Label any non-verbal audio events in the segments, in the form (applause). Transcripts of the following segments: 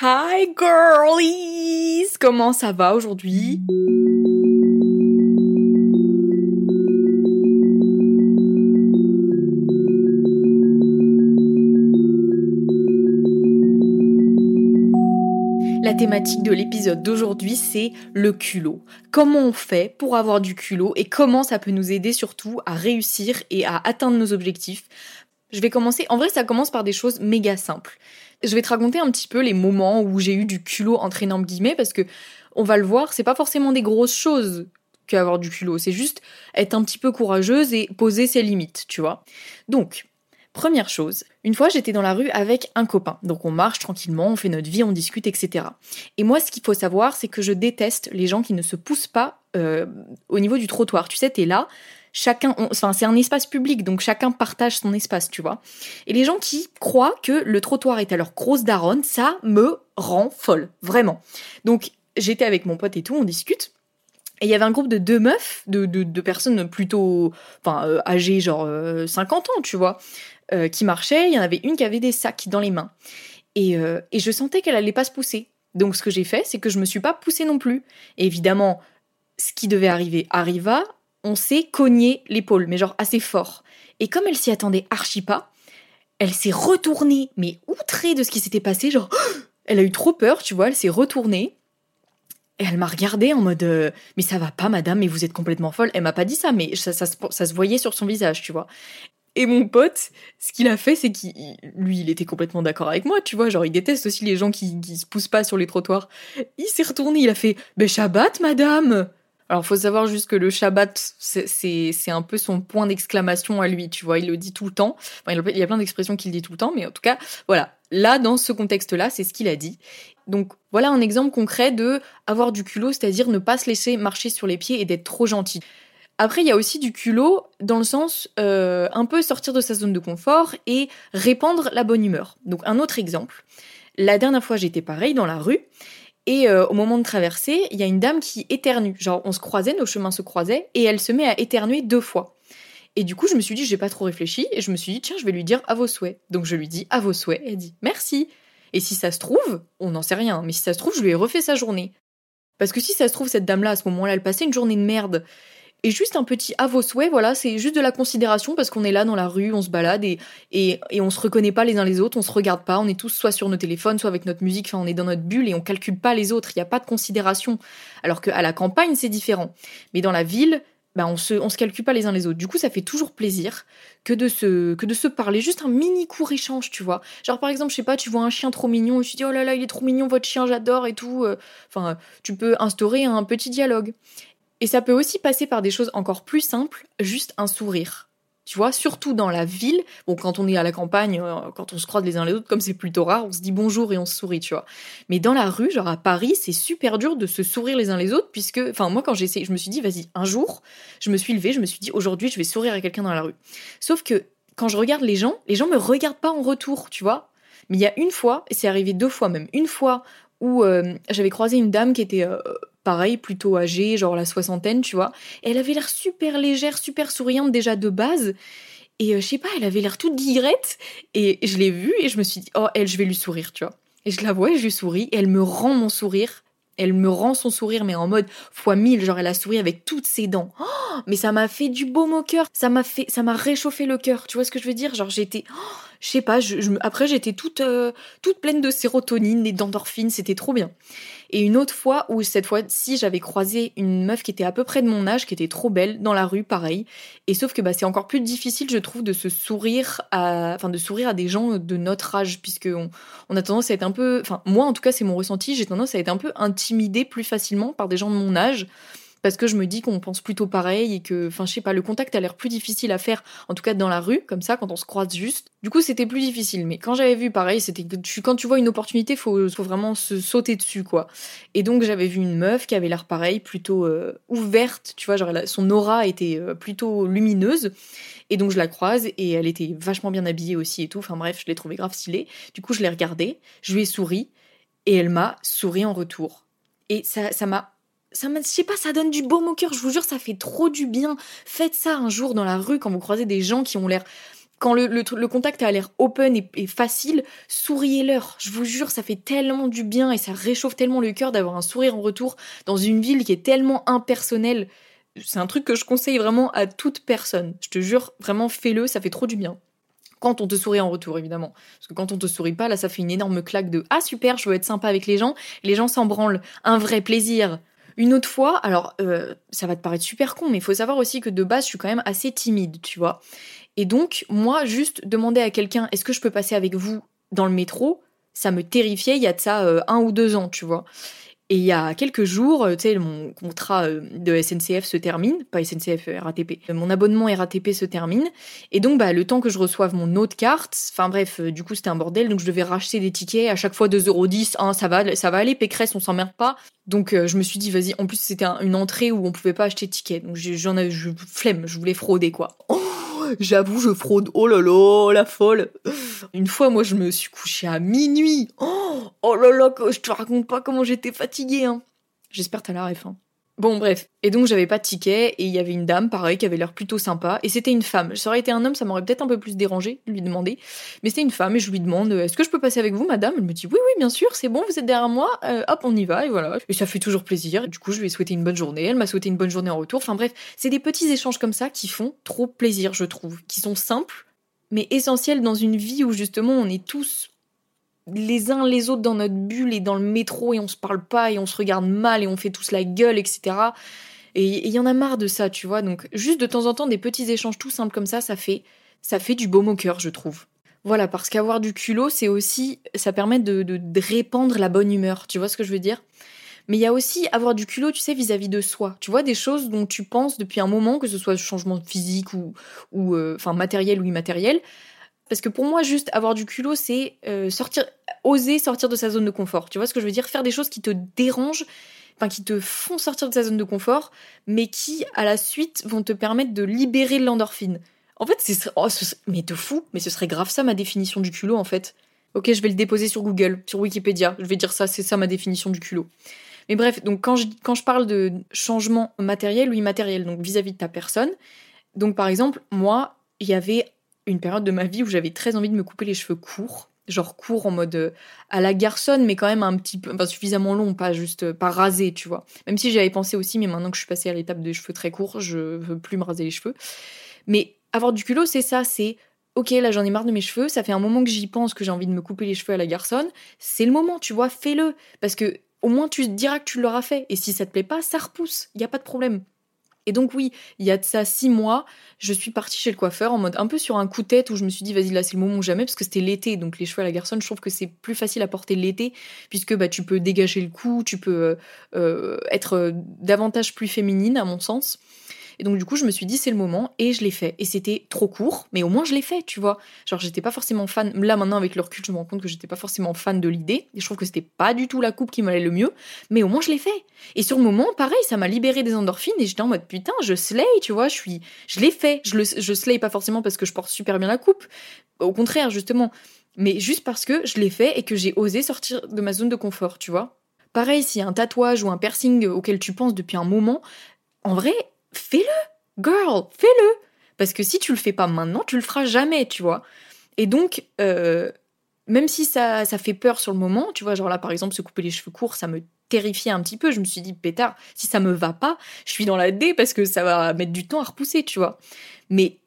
Hi girlies Comment ça va aujourd'hui? La thématique de l'épisode d'aujourd'hui, c'est le culot. Comment on fait pour avoir du culot et comment ça peut nous aider surtout à réussir et à atteindre nos objectifs? Je vais commencer, en vrai ça commence par des choses méga simples. Je vais te raconter un petit peu les moments où j'ai eu du culot entre énormes guillemets parce que on va le voir, c'est pas forcément des grosses choses qu'avoir du culot, c'est juste être un petit peu courageuse et poser ses limites, tu vois. Donc, Première chose, une fois j'étais dans la rue avec un copain. Donc on marche tranquillement, on fait notre vie, on discute, etc. Et moi ce qu'il faut savoir, c'est que je déteste les gens qui ne se poussent pas euh, au niveau du trottoir. Tu sais, t'es là, chacun, enfin c'est un espace public, donc chacun partage son espace, tu vois. Et les gens qui croient que le trottoir est à leur grosse daronne, ça me rend folle, vraiment. Donc j'étais avec mon pote et tout, on discute. Et il y avait un groupe de deux meufs, de, personnes plutôt enfin, euh, âgées, genre 50 euh, ans, tu vois, euh, qui marchaient. Il y en avait une qui avait des sacs dans les mains. Et, et je sentais qu'elle allait pas se pousser. Donc ce que j'ai fait, c'est que je me suis pas poussée non plus. Évidemment, ce qui devait arriver arriva. On s'est cogné l'épaule, mais genre assez fort. Et comme elle s'y attendait archi pas, elle s'est retournée, mais outrée de ce qui s'était passé, genre, (gasps) elle a eu trop peur, tu vois, elle s'est retournée. Et elle m'a regardée en mode euh, mais ça va pas madame mais vous êtes complètement folle. Elle m'a pas dit ça mais ça, se voyait sur son visage tu vois. Et mon pote, ce qu'il a fait, c'est qu'il, lui, il était complètement d'accord avec moi, tu vois, genre il déteste aussi les gens qui, qui se poussent pas sur les trottoirs. Il s'est retourné, il a fait, ben Shabbat, madame. Alors faut savoir juste que le Shabbat, c'est un peu son point d'exclamation à lui, tu vois, il le dit tout le temps. Enfin, il y a plein d'expressions qu'il dit tout le temps, mais en tout cas, voilà. Là, dans ce contexte-là, c'est ce qu'il a dit. Donc voilà un exemple concret de avoir du culot, c'est-à-dire ne pas se laisser marcher sur les pieds et d'être trop gentil. Après, il y a aussi du culot dans le sens euh, un peu sortir de sa zone de confort et répandre la bonne humeur. Donc un autre exemple. La dernière fois, j'étais pareil dans la rue et euh, au moment de traverser, il y a une dame qui éternue. Genre, on se croisait, nos chemins se croisaient et elle se met à éternuer deux fois. Et du coup, je me suis dit, j'ai pas trop réfléchi et je me suis dit, tiens, je vais lui dire à vos souhaits. Donc je lui dis à vos souhaits. Elle dit merci. Et si ça se trouve, on n'en sait rien, mais si ça se trouve, je lui ai refait sa journée. Parce que si ça se trouve, cette dame-là, à ce moment-là, elle passait une journée de merde. Et juste un petit à vos souhaits, voilà, c'est juste de la considération parce qu'on est là dans la rue, on se balade et, et, et, on se reconnaît pas les uns les autres, on se regarde pas, on est tous soit sur nos téléphones, soit avec notre musique, enfin on est dans notre bulle et on calcule pas les autres, il n'y a pas de considération. Alors qu'à la campagne, c'est différent. Mais dans la ville, bah on se, on se calcule pas les uns les autres. Du coup, ça fait toujours plaisir que de se, que de se parler. Juste un mini court échange, tu vois. Genre, par exemple, je sais pas, tu vois un chien trop mignon et tu dis, oh là là, il est trop mignon, votre chien, j'adore et tout. Euh. Enfin, tu peux instaurer un petit dialogue. Et ça peut aussi passer par des choses encore plus simples, juste un sourire. Tu vois, surtout dans la ville, bon, quand on est à la campagne, euh, quand on se croise les uns les autres, comme c'est plutôt rare, on se dit bonjour et on se sourit, tu vois. Mais dans la rue, genre à Paris, c'est super dur de se sourire les uns les autres, puisque, enfin, moi, quand j'ai essayé, je me suis dit, vas-y, un jour, je me suis levée, je me suis dit, aujourd'hui, je vais sourire à quelqu'un dans la rue. Sauf que, quand je regarde les gens, les gens me regardent pas en retour, tu vois. Mais il y a une fois, et c'est arrivé deux fois même, une fois où euh, j'avais croisé une dame qui était euh, pareil, plutôt âgée, genre la soixantaine, tu vois. elle avait l'air super légère, super souriante déjà de base. Et euh, je sais pas, elle avait l'air toute guillerette. Et je l'ai vue et je me suis dit, oh, elle, je vais lui sourire, tu vois. Et je la vois et je lui souris. Et elle me rend mon sourire. Elle me rend son sourire, mais en mode fois mille. Genre, elle a souri avec toutes ses dents. Oh, mais ça m'a fait du baume au cœur. Ça m'a fait, ça m'a réchauffé le cœur. Tu vois ce que je veux dire? Genre, j'étais, oh, je sais pas, après j'étais toute, euh, toute pleine de sérotonine et d'endorphine. C'était trop bien. Et une autre fois où cette fois-ci j'avais croisé une meuf qui était à peu près de mon âge, qui était trop belle dans la rue, pareil. Et sauf que bah, c'est encore plus difficile, je trouve, de se sourire à, enfin de sourire à des gens de notre âge, puisque on, a tendance à être un peu, enfin moi en tout cas c'est mon ressenti, j'ai tendance à être un peu intimidée plus facilement par des gens de mon âge parce que je me dis qu'on pense plutôt pareil et que, enfin, je sais pas, le contact a l'air plus difficile à faire, en tout cas dans la rue, comme ça, quand on se croise juste. Du coup, c'était plus difficile. Mais quand j'avais vu pareil, c'était que quand tu vois une opportunité, faut, faut vraiment se sauter dessus, quoi. Et donc, j'avais vu une meuf qui avait l'air pareil, plutôt euh, ouverte, tu vois, genre son aura était euh, plutôt lumineuse. Et donc je la croise et elle était vachement bien habillée aussi et tout. Enfin bref, je l'ai trouvée grave stylée. Du coup, je l'ai regardée, je lui ai souri et elle m'a souri en retour. Et ça, ça m'a ça je sais pas, ça donne du baume au cœur, je vous jure, ça fait trop du bien. Faites ça un jour dans la rue quand vous croisez des gens qui ont l'air quand le, contact a l'air open et, facile, souriez-leur. Je vous jure, ça fait tellement du bien et ça réchauffe tellement le cœur d'avoir un sourire en retour dans une ville qui est tellement impersonnelle. C'est un truc que je conseille vraiment à toute personne. Je te jure, vraiment fais-le, ça fait trop du bien. Quand on te sourit en retour, évidemment. Parce que quand on te sourit pas, là, ça fait une énorme claque de Ah super, je veux être sympa avec les gens. Les gens s'en branlent. Un vrai plaisir. Une autre fois, alors euh, ça va te paraître super con, mais il faut savoir aussi que de base, je suis quand même assez timide, tu vois. Et donc, moi, juste demander à quelqu'un, est-ce que je peux passer avec vous dans le métro? Ça me terrifiait il y a de ça euh, un ou deux ans, tu vois. Et il y a quelques jours, euh, tu sais, mon contrat euh, de SNCF se termine, pas SNCF, RATP. Mon abonnement RATP se termine. Et donc, bah, le temps que je reçoive mon autre carte, enfin bref, du coup, c'était un bordel. Donc, je devais racheter des tickets à chaque fois 2,10€. Hein, ça va, ça va aller, Pécresse, on s'emmerde pas. Donc, je me suis dit, vas-y, en plus, c'était une entrée où on pouvait pas acheter de tickets. Donc, j'en avais, je, flemme, je voulais frauder, quoi. (laughs) J'avoue, je fraude. Oh là là, la folle. Une fois, moi, je me suis couchée à minuit. Oh, oh là là, je te raconte pas comment j'étais fatiguée. Hein. J'espère t'as la ref. Hein. Bon, bref. Et donc, j'avais pas de ticket, et il y avait une dame, pareil, qui avait l'air plutôt sympa, et c'était une femme. Ça aurait été un homme, ça m'aurait peut-être un peu plus dérangé de lui demander. Mais c'était une femme, et je lui demande Est-ce que je peux passer avec vous, madame? Elle me dit Oui, oui, bien sûr, c'est bon, vous êtes derrière moi, euh, hop, on y va, et voilà. Et ça fait toujours plaisir. Du coup, je lui ai souhaité une bonne journée, elle m'a souhaité une bonne journée en retour. Enfin, bref, c'est des petits échanges comme ça qui font trop plaisir, je trouve, qui sont simples, mais essentiels dans une vie où justement on est tous les uns les autres dans notre bulle et dans le métro et on se parle pas et on se regarde mal et on fait tous la gueule, etc. Et il y en a marre de ça, tu vois. Donc juste de temps en temps des petits échanges tout simples comme ça, ça fait ça fait du baume au cœur, je trouve. Voilà, parce qu'avoir du culot, c'est aussi ça permet de, de, répandre la bonne humeur. Tu vois ce que je veux dire? Mais il y a aussi avoir du culot, tu sais, vis-à-vis de soi. Tu vois, des choses dont tu penses depuis un moment, que ce soit changement physique ou, ou euh, matériel ou immatériel, parce que pour moi, juste avoir du culot, c'est euh, sortir, oser sortir de sa zone de confort. Tu vois ce que je veux dire? Faire des choses qui te dérangent, enfin qui te font sortir de sa zone de confort, mais qui, à la suite, vont te permettre de libérer l'endorphine. En fait, c'est. Oh, mais te fous Mais ce serait grave ça ma définition du culot, en fait. Ok, je vais le déposer sur Google, sur Wikipédia. Je vais dire ça, c'est ça ma définition du culot. Mais bref, donc quand je, quand je parle de changement matériel ou immatériel, donc vis à -vis de ta personne, donc par exemple, moi, il y avait une période de ma vie où j'avais très envie de me couper les cheveux courts, genre courts en mode euh, à la garçonne, mais quand même un petit peu, enfin suffisamment long, pas juste euh, pas rasé, tu vois. Même si j'avais pensé aussi, mais maintenant que je suis passée à l'étape des cheveux très courts, je veux plus me raser les cheveux. Mais avoir du culot, c'est ça, c'est ok, là j'en ai marre de mes cheveux, ça fait un moment que j'y pense, que j'ai envie de me couper les cheveux à la garçonne, c'est le moment, tu vois, fais-le, parce que au moins tu diras que tu l'auras fait, et si ça te plaît pas, ça repousse, il y a pas de problème. Et donc oui, il y a de ça six mois, je suis partie chez le coiffeur en mode un peu sur un coup de tête où je me suis dit vas-y là c'est le moment ou jamais parce que c'était l'été donc les cheveux à la garçonne je trouve que c'est plus facile à porter l'été puisque bah tu peux dégager le cou, tu peux euh, euh, être davantage plus féminine à mon sens. Et donc du coup, je me suis dit c'est le moment et je l'ai fait. Et c'était trop court, mais au moins je l'ai fait, tu vois. Genre j'étais pas forcément fan. Là maintenant avec le recul, je me rends compte que j'étais pas forcément fan de l'idée. Et je trouve que c'était pas du tout la coupe qui m'allait le mieux, mais au moins je l'ai fait. Et sur le moment, pareil, ça m'a libéré des endorphines et j'étais en mode putain, je slay, tu vois. Je suis, je l'ai fait. Je le, je slay pas forcément parce que je porte super bien la coupe. Au contraire, justement. Mais juste parce que je l'ai fait et que j'ai osé sortir de ma zone de confort, tu vois. Pareil, s'il y a un tatouage ou un piercing auquel tu penses depuis un moment, en vrai, fais-le, girl, fais-le. Parce que si tu le fais pas maintenant, tu le feras jamais, tu vois. Et donc, euh, même si ça, ça fait peur sur le moment, tu vois, genre là par exemple, se couper les cheveux courts, ça me terrifiait un petit peu. Je me suis dit, pétard, si ça me va pas, je suis dans la D parce que ça va mettre du temps à repousser, tu vois. Mais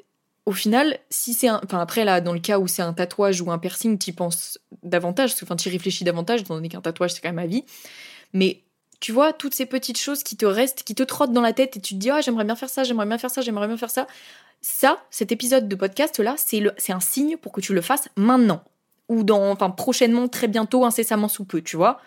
au final, si c'est un. Enfin, après, là, dans le cas où c'est un tatouage ou un piercing, tu penses davantage, enfin, tu réfléchis davantage, étant donné qu'un tatouage, c'est quand même ma vie. Mais tu vois, toutes ces petites choses qui te restent, qui te trottent dans la tête et tu te dis, ah, j'aimerais bien faire ça, j'aimerais bien faire ça, j'aimerais bien faire ça. Ça, cet épisode de podcast là, c'est un signe pour que tu le fasses maintenant. Ou dans, enfin, prochainement, très bientôt, incessamment sous peu, tu vois.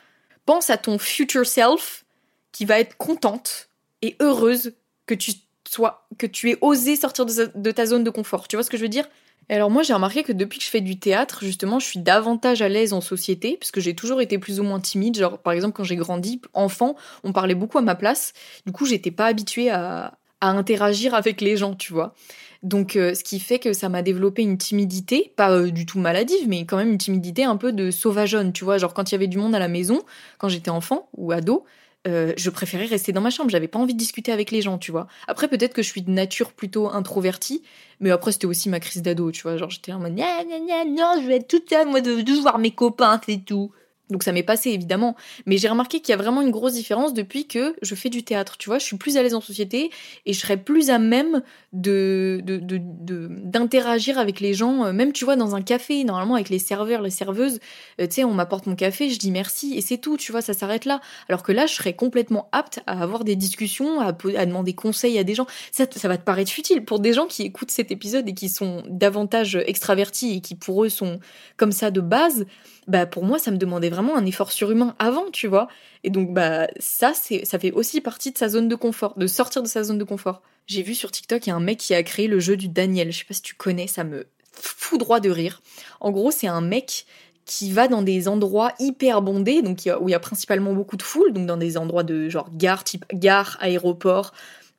Pense à ton future self qui va être contente et heureuse que tu sois, que tu aies osé sortir de ta zone de confort. Tu vois ce que je veux dire? Alors moi j'ai remarqué que depuis que je fais du théâtre, justement, je suis davantage à l'aise en société, puisque j'ai toujours été plus ou moins timide. Genre par exemple quand j'ai grandi, enfant, on parlait beaucoup à ma place. Du coup, j'étais pas habituée à, interagir avec les gens, tu vois. Donc euh, ce qui fait que ça m'a développé une timidité, pas euh, du tout maladive, mais quand même une timidité un peu de sauvageonne, tu vois. Genre quand il y avait du monde à la maison, quand j'étais enfant ou ado, euh, je préférais rester dans ma chambre. J'avais pas envie de discuter avec les gens, tu vois. Après, peut-être que je suis de nature plutôt introvertie, mais après, c'était aussi ma crise d'ado, tu vois. Genre, j'étais en mode, non, je vais être toute seule, moi, de, de voir mes copains, c'est tout. Donc ça m'est passé évidemment, mais j'ai remarqué qu'il y a vraiment une grosse différence depuis que je fais du théâtre. Tu vois, je suis plus à l'aise en société et je serais plus à même de d'interagir avec les gens. Euh, même tu vois dans un café, normalement avec les serveurs, les serveuses, euh, tu sais, on m'apporte mon café, je dis merci et c'est tout. Tu vois, ça s'arrête là. Alors que là, je serais complètement apte à avoir des discussions, à, demander conseil à des gens. Ça, ça va te paraître futile pour des gens qui écoutent cet épisode et qui sont davantage extravertis et qui pour eux sont comme ça de base bah pour moi ça me demandait un effort surhumain avant, tu vois. Et donc bah ça c'est ça fait aussi partie de sa zone de confort, de sortir de sa zone de confort. J'ai vu sur TikTok il y a un mec qui a créé le jeu du Daniel. Je sais pas si tu connais, ça me fout droit de rire. En gros, c'est un mec qui va dans des endroits hyper bondés, donc où il y a principalement beaucoup de foule, donc dans des endroits de genre gare, type gare, aéroport,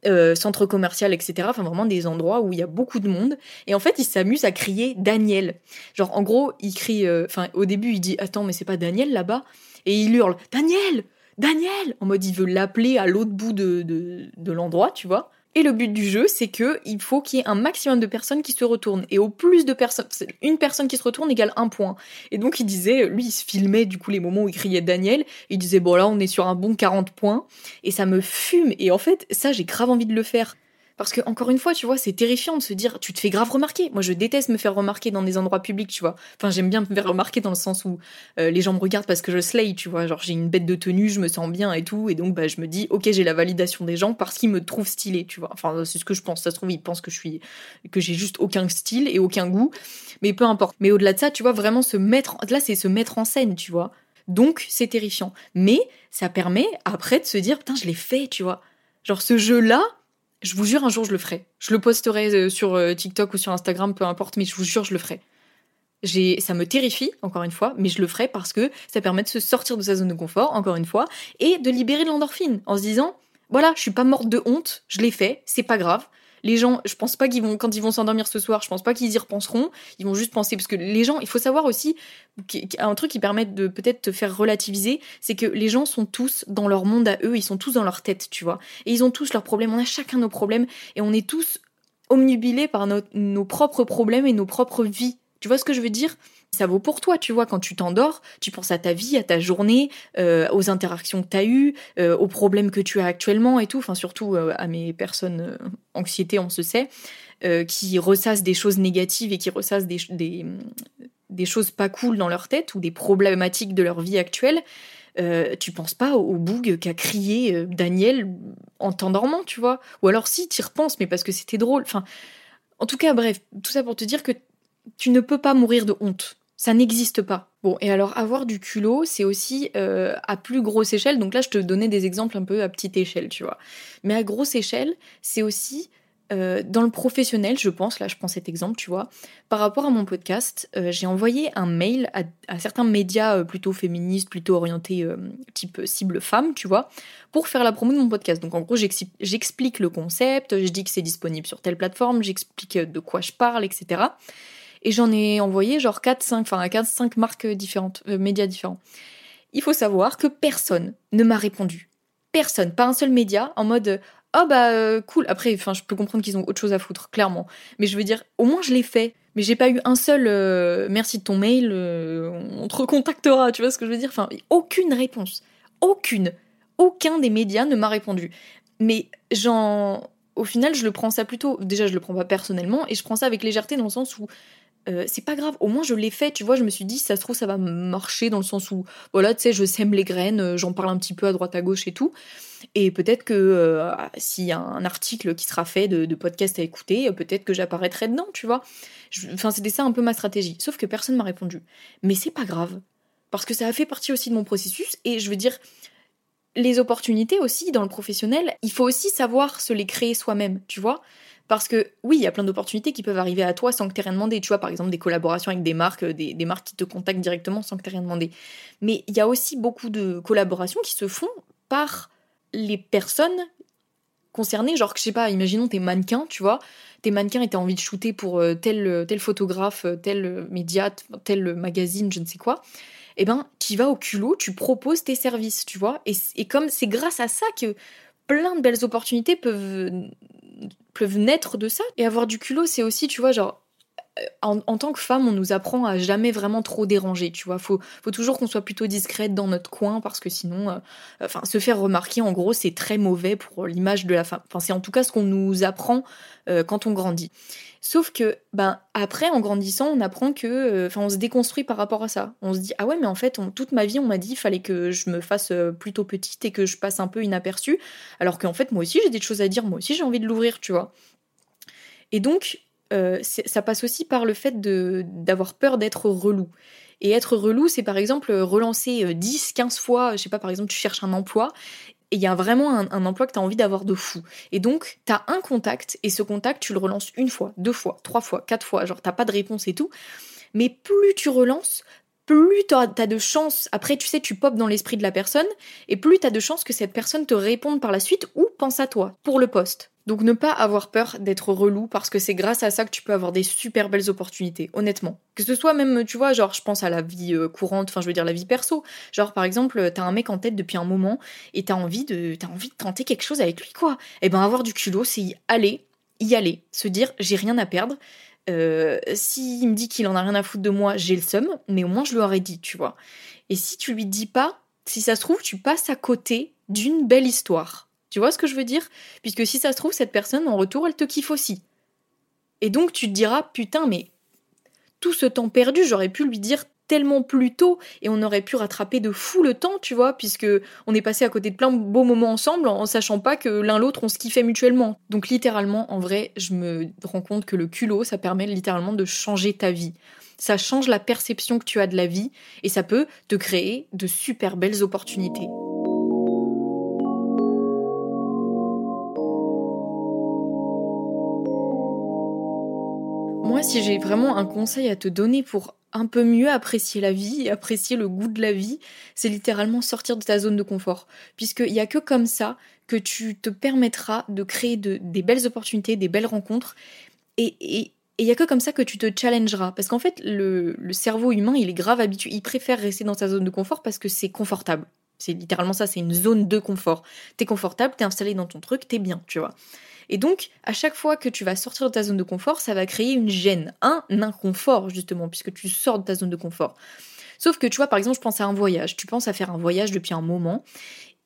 euh, centre commercial, etc. Enfin, vraiment des endroits où il y a beaucoup de monde. Et en fait, il s'amuse à crier Daniel. Genre, en gros, il crie. Euh, enfin, au début, il dit Attends, mais c'est pas Daniel là-bas? Et il hurle Daniel Daniel En mode, il veut l'appeler à l'autre bout de, de l'endroit, tu vois. Et le but du jeu, c'est que il faut qu'il y ait un maximum de personnes qui se retournent. Et au plus de personnes, une personne qui se retourne égale un point. Et donc il disait, lui, il se filmait du coup les moments où il criait Daniel. Il disait, bon là, on est sur un bon 40 points. Et ça me fume. Et en fait, ça, j'ai grave envie de le faire. Parce que, encore une fois, tu vois, c'est terrifiant de se dire, tu te fais grave remarquer. Moi, je déteste me faire remarquer dans des endroits publics, tu vois. Enfin, j'aime bien me faire remarquer dans le sens où euh, les gens me regardent parce que je slay, tu vois. Genre, j'ai une bête de tenue, je me sens bien et tout. Et donc, bah, je me dis, ok, j'ai la validation des gens parce qu'ils me trouvent stylé, tu vois. Enfin, c'est ce que je pense. Ça se trouve, ils pensent que je suis, que j'ai juste aucun style et aucun goût. Mais peu importe. Mais au-delà de ça, tu vois, vraiment se mettre, là, c'est se mettre en scène, tu vois. Donc, c'est terrifiant. Mais ça permet après de se dire, putain, je l'ai fait, tu vois. Genre, ce jeu-là, je vous jure, un jour, je le ferai. Je le posterai euh, sur euh, TikTok ou sur Instagram, peu importe, mais je vous jure, je le ferai. Ça me terrifie, encore une fois, mais je le ferai parce que ça permet de se sortir de sa zone de confort, encore une fois, et de libérer l'endorphine en se disant, voilà, je suis pas morte de honte, je l'ai fait, c'est pas grave, les gens, je pense pas qu'ils vont, quand ils vont s'endormir ce soir, je pense pas qu'ils y repenseront. Ils vont juste penser, parce que les gens, il faut savoir aussi, un truc qui permet de peut-être te faire relativiser, c'est que les gens sont tous dans leur monde à eux, ils sont tous dans leur tête, tu vois. Et ils ont tous leurs problèmes, on a chacun nos problèmes, et on est tous omnubilés par nos propres problèmes et nos propres vies. Tu vois ce que je veux dire? Ça vaut pour toi, tu vois, quand tu t'endors, tu penses à ta vie, à ta journée, euh, aux interactions que tu as eues, euh, aux problèmes que tu as actuellement et tout, enfin surtout euh, à mes personnes anxiété, on se sait, qui ressassent des choses négatives et qui ressassent des, choses pas cool dans leur tête ou des problématiques de leur vie actuelle. tu penses pas au, boug qu'a crié Daniel en t'endormant, tu vois Ou alors si, tu y repenses, mais parce que c'était drôle. Enfin, en tout cas, bref, tout ça pour te dire que tu ne peux pas mourir de honte. Ça n'existe pas. Bon, et alors avoir du culot, c'est aussi euh, à plus grosse échelle. Donc là, je te donnais des exemples un peu à petite échelle, tu vois. Mais à grosse échelle, c'est aussi euh, dans le professionnel, je pense, là je prends cet exemple, tu vois, par rapport à mon podcast, euh, j'ai envoyé un mail à, certains médias plutôt féministes, plutôt orientés type cible femme, tu vois, pour faire la promo de mon podcast. Donc en gros, j'explique le concept, je dis que c'est disponible sur telle plateforme, j'explique de quoi je parle, etc. Et j'en ai envoyé genre 4-5, enfin 4-5 marques différentes, euh, médias différents. Il faut savoir que personne ne m'a répondu. Personne, pas un seul média, en mode oh bah euh, cool. Après, enfin, je peux comprendre qu'ils ont autre chose à foutre, clairement. Mais je veux dire, au moins je l'ai fait. Mais j'ai pas eu un seul euh, merci de ton mail, on te recontactera, tu vois ce que je veux dire? Enfin, aucune réponse. Aucune. Aucun des médias ne m'a répondu. Mais j'en. Au final, je le prends ça plutôt. Déjà, je le prends pas personnellement et je prends ça avec légèreté dans le sens où euh, c'est pas grave, au moins je l'ai fait, tu vois, je me suis dit, ça se trouve, ça va marcher dans le sens où, voilà, tu sais, je sème les graines, euh, j'en parle un petit peu à droite à gauche et tout. Et peut-être que euh, s'il y a un article qui sera fait de, podcast à écouter, peut-être que j'apparaîtrai dedans, tu vois. Enfin, c'était ça un peu ma stratégie. Sauf que personne m'a répondu. Mais c'est pas grave. Parce que ça a fait partie aussi de mon processus. Et je veux dire, les opportunités aussi dans le professionnel, il faut aussi savoir se les créer soi-même, tu vois. Parce que oui, il y a plein d'opportunités qui peuvent arriver à toi sans que tu rien demandé. Tu vois, par exemple, des collaborations avec des marques, des, marques qui te contactent directement sans que tu rien demandé. Mais il y a aussi beaucoup de collaborations qui se font par les personnes concernées. Genre, je sais pas, imaginons tes mannequins, tu vois. Tes mannequins étaient envie de shooter pour euh, tel, tel photographe, tel média, tel magazine, je ne sais quoi eh ben, tu vas au culot, tu proposes tes services, tu vois. Et, et comme c'est grâce à ça que plein de belles opportunités peuvent, peuvent naître de ça. Et avoir du culot, c'est aussi, tu vois, genre, en, tant que femme, on nous apprend à jamais vraiment trop déranger, tu vois. Faut, faut toujours qu'on soit plutôt discrète dans notre coin parce que sinon, euh, enfin, se faire remarquer, en gros, c'est très mauvais pour l'image de la femme. Enfin, c'est en tout cas ce qu'on nous apprend euh, quand on grandit. Sauf que, ben, après, en grandissant, on apprend que, euh, enfin, on se déconstruit par rapport à ça. On se dit, ah ouais, mais en fait, toute ma vie, on m'a dit, il fallait que je me fasse plutôt petite et que je passe un peu inaperçue. Alors qu'en fait, moi aussi, j'ai des choses à dire, moi aussi, j'ai envie de l'ouvrir, tu vois. Et donc, euh, ça passe aussi par le fait d'avoir peur d'être relou. Et être relou, c'est par exemple relancer 10, euh, 15 fois, je sais pas, par exemple, tu cherches un emploi, et il y a vraiment un, emploi que tu as envie d'avoir de fou. Et donc, tu as un contact, et ce contact, tu le relances une fois, deux fois, trois fois, quatre fois, genre t'as pas de réponse et tout. Mais plus tu relances, plus tu as, de chances, après tu sais, tu popes dans l'esprit de la personne, et plus tu as de chances que cette personne te réponde par la suite ou pense à toi pour le poste. Donc ne pas avoir peur d'être relou parce que c'est grâce à ça que tu peux avoir des super belles opportunités, honnêtement. Que ce soit même, tu vois, genre je pense à la vie euh, courante, enfin je veux dire la vie perso. Genre par exemple, t'as un mec en tête depuis un moment et t'as envie de, t'as envie de tenter quelque chose avec lui, quoi. Et eh ben avoir du culot, c'est y aller, y aller, se dire j'ai rien à perdre. Euh, S'il me dit qu'il en a rien à foutre de moi, j'ai le seum, mais au moins je lui aurais dit, tu vois. Et si tu lui dis pas, si ça se trouve, tu passes à côté d'une belle histoire. Tu vois ce que je veux dire? Puisque si ça se trouve, cette personne, en retour, elle te kiffe aussi. Et donc tu te diras, putain, mais tout ce temps perdu, j'aurais pu lui dire tellement plus tôt et on aurait pu rattraper de fou le temps, tu vois, puisque on est passé à côté de plein de beaux moments ensemble en sachant pas que l'un l'autre on se kiffait mutuellement. Donc littéralement, en vrai, je me rends compte que le culot, ça permet littéralement de changer ta vie. Ça change la perception que tu as de la vie et ça peut te créer de super belles opportunités. Moi, si j'ai vraiment un conseil à te donner pour un peu mieux apprécier la vie apprécier le goût de la vie, c'est littéralement sortir de ta zone de confort. Puisqu'il n'y a que comme ça que tu te permettras de créer des belles opportunités, des belles rencontres. Et il n'y a que comme ça que tu te challengeras. Parce qu'en fait, le, le, cerveau humain, il est grave habitué. Il préfère rester dans sa zone de confort parce que c'est confortable. C'est littéralement ça, c'est une zone de confort. T'es confortable, t'es installé dans ton truc, t'es bien, tu vois. Et donc, à chaque fois que tu vas sortir de ta zone de confort, ça va créer une gêne, un inconfort justement, puisque tu sors de ta zone de confort. Sauf que tu vois, par exemple, je pense à un voyage. Tu penses à faire un voyage depuis un moment.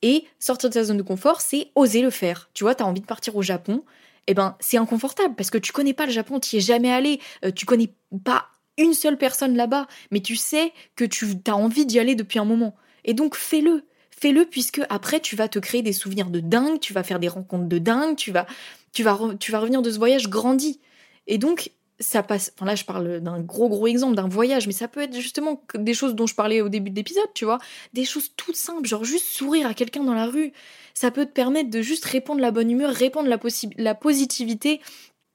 Et sortir de ta zone de confort, c'est oser le faire. Tu vois, tu as envie de partir au Japon. Eh ben, c'est inconfortable parce que tu connais pas le Japon, tu es jamais allé, euh, tu connais pas une seule personne là-bas, mais tu sais que tu as envie d'y aller depuis un moment. Et donc, fais-le fais-le puisque après tu vas te créer des souvenirs de dingue, tu vas faire des rencontres de dingue, tu vas, tu vas, tu vas revenir de ce voyage grandi. Et donc ça passe. Enfin là, je parle d'un gros gros exemple d'un voyage, mais ça peut être justement des choses dont je parlais au début de l'épisode, tu vois, des choses toutes simples, genre juste sourire à quelqu'un dans la rue. Ça peut te permettre de juste répondre la bonne humeur, répondre la, la positivité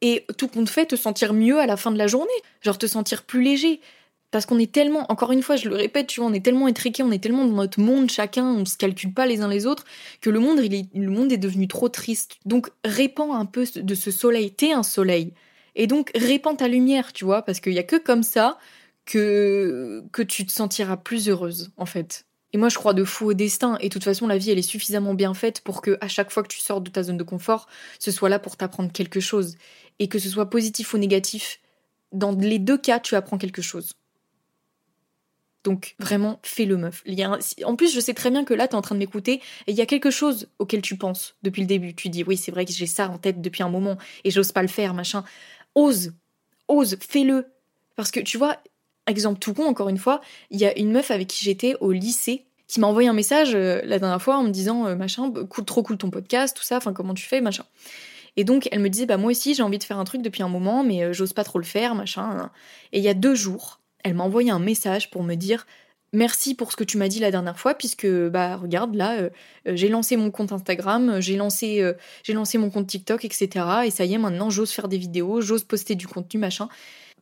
et tout compte fait te sentir mieux à la fin de la journée, genre te sentir plus léger. Parce qu'on est tellement, encore une fois, je le répète, tu vois, on est tellement étriqués, on est tellement dans notre monde chacun, on se calcule pas les uns les autres, que le monde, il est, le monde est devenu trop triste. Donc, répands un peu de ce soleil. T'es un soleil. Et donc, répands ta lumière, tu vois, parce qu'il y a que comme ça que, que tu te sentiras plus heureuse, en fait. Et moi, je crois de fou au destin. Et de toute façon, la vie, elle est suffisamment bien faite pour que, à chaque fois que tu sors de ta zone de confort, ce soit là pour t'apprendre quelque chose. Et que ce soit positif ou négatif, dans les deux cas, tu apprends quelque chose. Donc vraiment, fais-le meuf. En plus, je sais très bien que là, tu es en train de m'écouter et il y a quelque chose auquel tu penses depuis le début. Tu dis, oui, c'est vrai que j'ai ça en tête depuis un moment et j'ose pas le faire, machin. Ose, ose, fais-le. Parce que tu vois, exemple tout con, encore une fois, il y a une meuf avec qui j'étais au lycée qui m'a envoyé un message euh, la dernière fois en me disant, euh, machin, cool, trop cool ton podcast, tout ça, enfin, comment tu fais, machin. Et donc, elle me disait, bah, moi aussi, j'ai envie de faire un truc depuis un moment, mais euh, j'ose pas trop le faire, machin. Et il y a deux jours, elle m'a envoyé un message pour me dire merci pour ce que tu m'as dit la dernière fois puisque bah regarde là euh, euh, j'ai lancé mon compte Instagram j'ai lancé euh, j'ai lancé mon compte TikTok etc et ça y est maintenant j'ose faire des vidéos j'ose poster du contenu machin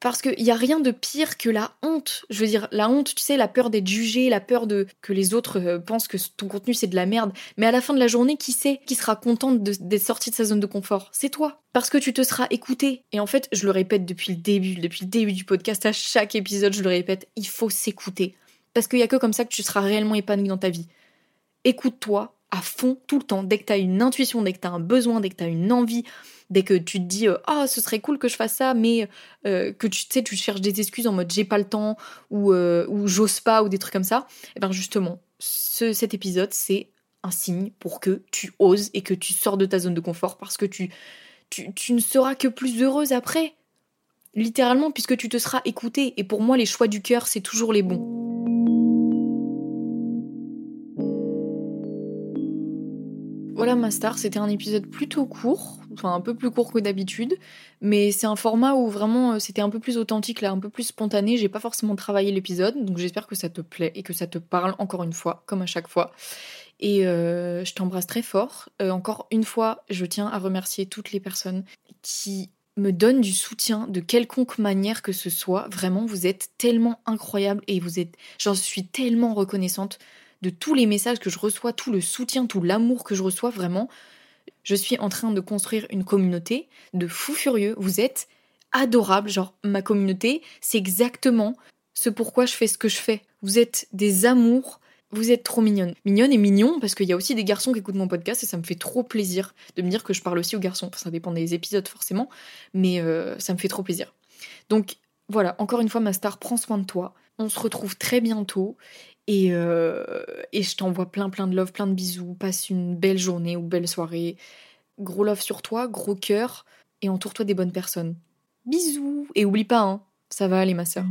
parce qu'il n'y a rien de pire que la honte. Je veux dire, la honte, tu sais, la peur d'être jugé, la peur de que les autres euh, pensent que ton contenu c'est de la merde. Mais à la fin de la journée, qui sait qui sera contente d'être sorti de sa zone de confort? C'est toi. Parce que tu te seras écouté. Et en fait, je le répète depuis le début, depuis le début du podcast, à chaque épisode, je le répète, il faut s'écouter. Parce qu'il y a que comme ça que tu seras réellement épanoui dans ta vie. Écoute-toi à fond tout le temps. Dès que tu as une intuition, dès que tu as un besoin, dès que tu as une envie, dès que tu te dis ah ce serait cool que je fasse ça mais euh, que tu sais tu cherches des excuses en mode j'ai pas le temps ou, euh, ou j'ose pas ou des trucs comme ça. Et eh bien justement cet épisode c'est un signe pour que tu oses et que tu sors de ta zone de confort parce que tu tu, tu ne seras que plus heureuse après. Littéralement puisque tu te seras écoutée. Et pour moi les choix du cœur c'est toujours les bons Voilà ma star, c'était un épisode plutôt court, enfin un peu plus court que d'habitude, mais c'est un format où vraiment euh, c'était un peu plus authentique, là, un peu plus spontané. J'ai pas forcément travaillé l'épisode, donc j'espère que ça te plaît et que ça te parle encore une fois, comme à chaque fois. Et euh, je t'embrasse très fort. Euh, encore une fois, je tiens à remercier toutes les personnes qui me donnent du soutien de quelconque manière que ce soit. Vraiment, vous êtes tellement incroyables et vous êtes, j'en suis tellement reconnaissante de tous les messages que je reçois, tout le soutien, tout l'amour que je reçois, vraiment. Je suis en train de construire une communauté de fous furieux. Vous êtes adorables. Genre, ma communauté, c'est exactement ce pourquoi je fais ce que je fais. Vous êtes des amours. Vous êtes trop mignonne. Mignonne et mignon, parce qu'il y a aussi des garçons qui écoutent mon podcast et ça me fait trop plaisir de me dire que je parle aussi aux garçons. ça dépend des épisodes forcément, mais euh, ça me fait trop plaisir. Donc voilà, encore une fois, ma star, prends soin de toi. On se retrouve très bientôt et, euh, et je t'envoie plein plein de love, plein de bisous. Passe une belle journée ou belle soirée. Gros love sur toi, gros cœur. Et entoure-toi des bonnes personnes. Bisous Et oublie pas, hein, ça va aller ma sœur.